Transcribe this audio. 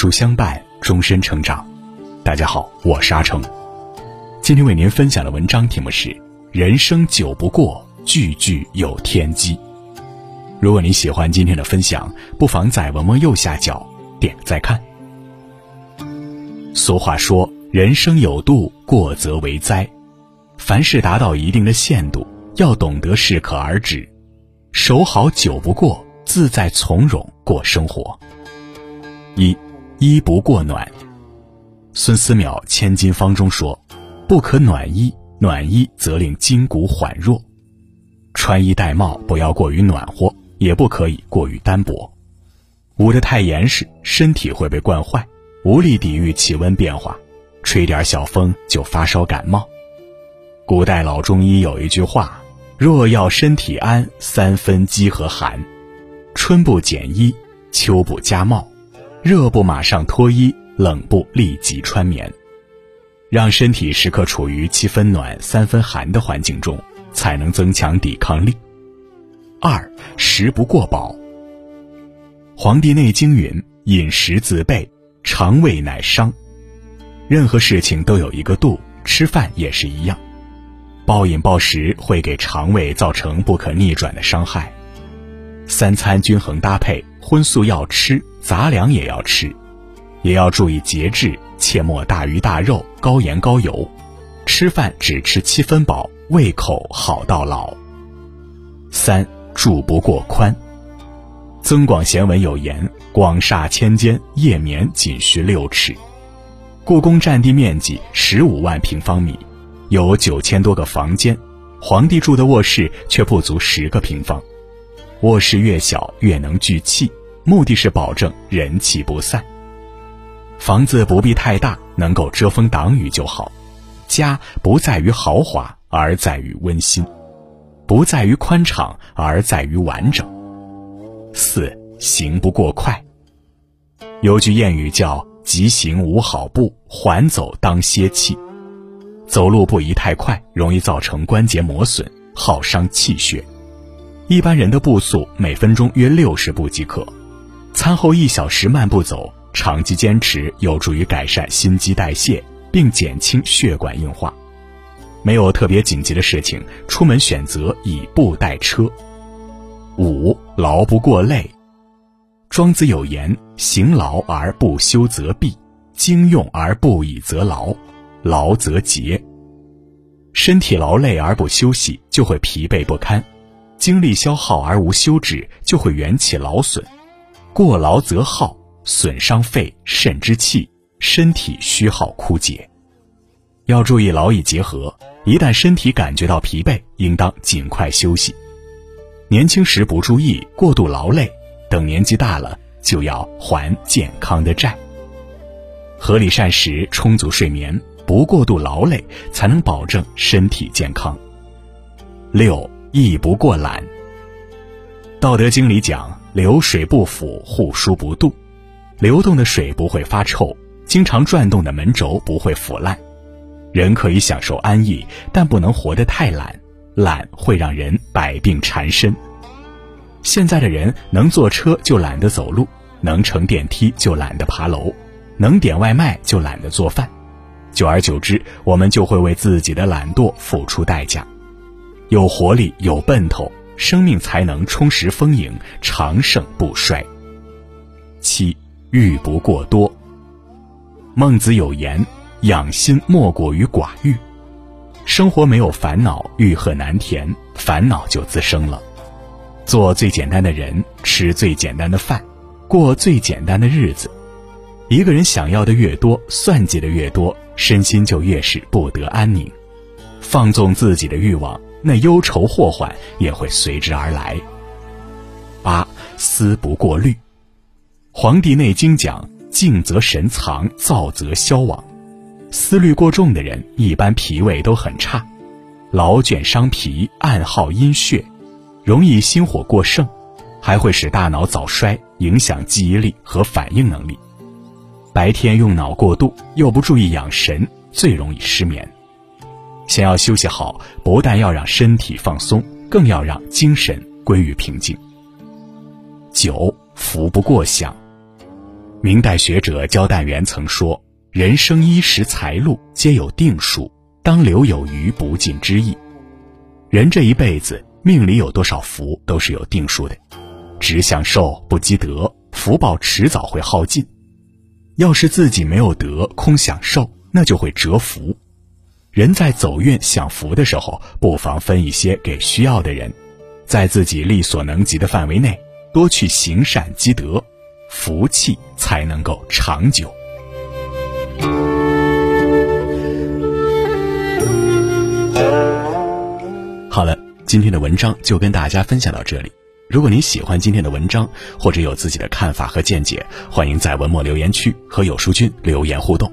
书相伴，终身成长。大家好，我是阿成。今天为您分享的文章题目是《人生久不过，句句有天机》。如果你喜欢今天的分享，不妨在文末右下角点个再看。俗话说：“人生有度，过则为灾。”凡事达到一定的限度，要懂得适可而止，守好久不过，自在从容过生活。一，衣不过暖。孙思邈《千金方》中说：“不可暖衣，暖衣则令筋骨缓弱。穿衣戴帽不要过于暖和，也不可以过于单薄。捂得太严实，身体会被惯坏，无力抵御气温变化，吹点小风就发烧感冒。”古代老中医有一句话：“若要身体安，三分饥和寒。春不减衣，秋不加帽，热不马上脱衣，冷不立即穿棉。让身体时刻处于七分暖、三分寒的环境中，才能增强抵抗力。”二食不过饱。《黄帝内经》云：“饮食自备，肠胃乃伤。”任何事情都有一个度，吃饭也是一样。暴饮暴食会给肠胃造成不可逆转的伤害。三餐均衡搭配，荤素要吃，杂粮也要吃，也要注意节制，切莫大鱼大肉、高盐高油。吃饭只吃七分饱，胃口好到老。三住不过宽。《增广贤文》有言：“广厦千间，夜眠仅需六尺。”故宫占地面积十五万平方米。有九千多个房间，皇帝住的卧室却不足十个平方。卧室越小越能聚气，目的是保证人气不散。房子不必太大，能够遮风挡雨就好。家不在于豪华，而在于温馨；不在于宽敞，而在于完整。四行不过快。有句谚语叫“急行无好步，缓走当歇气”。走路不宜太快，容易造成关节磨损，耗伤气血。一般人的步速每分钟约六十步即可。餐后一小时慢步走，长期坚持有助于改善心肌代谢，并减轻血管硬化。没有特别紧急的事情，出门选择以步代车。五劳不过累。庄子有言：“行劳而不休则弊，经用而不已则劳。”劳则竭，身体劳累而不休息，就会疲惫不堪；精力消耗而无休止，就会元气劳损。过劳则耗，损伤肺肾之气，身体虚耗枯竭。要注意劳逸结合，一旦身体感觉到疲惫，应当尽快休息。年轻时不注意，过度劳累，等年纪大了就要还健康的债。合理膳食，充足睡眠。不过度劳累，才能保证身体健康。六易不过懒。道德经里讲：“流水不腐，户枢不蠹。”流动的水不会发臭，经常转动的门轴不会腐烂。人可以享受安逸，但不能活得太懒，懒会让人百病缠身。现在的人能坐车就懒得走路，能乘电梯就懒得爬楼，能点外卖就懒得做饭。久而久之，我们就会为自己的懒惰付出代价。有活力、有奔头，生命才能充实丰盈、长盛不衰。七欲不过多。孟子有言：“养心莫过于寡欲。”生活没有烦恼，欲壑难填，烦恼就滋生了。做最简单的人，吃最简单的饭，过最简单的日子。一个人想要的越多，算计的越多。身心就越是不得安宁，放纵自己的欲望，那忧愁祸患也会随之而来。八思不过虑，《黄帝内经》讲：静则神藏，躁则消亡。思虑过重的人，一般脾胃都很差，劳倦伤脾，暗耗阴血，容易心火过盛，还会使大脑早衰，影响记忆力和反应能力。白天用脑过度，又不注意养神，最容易失眠。想要休息好，不但要让身体放松，更要让精神归于平静。九福不过享。明代学者焦旦元曾说：“人生衣食财禄皆有定数，当留有余不尽之意。”人这一辈子命里有多少福都是有定数的，只享受不积德，福报迟早会耗尽。要是自己没有德，空享受，那就会折福。人在走运享福的时候，不妨分一些给需要的人，在自己力所能及的范围内，多去行善积德。福气才能够长久。好了，今天的文章就跟大家分享到这里。如果您喜欢今天的文章，或者有自己的看法和见解，欢迎在文末留言区和有书君留言互动。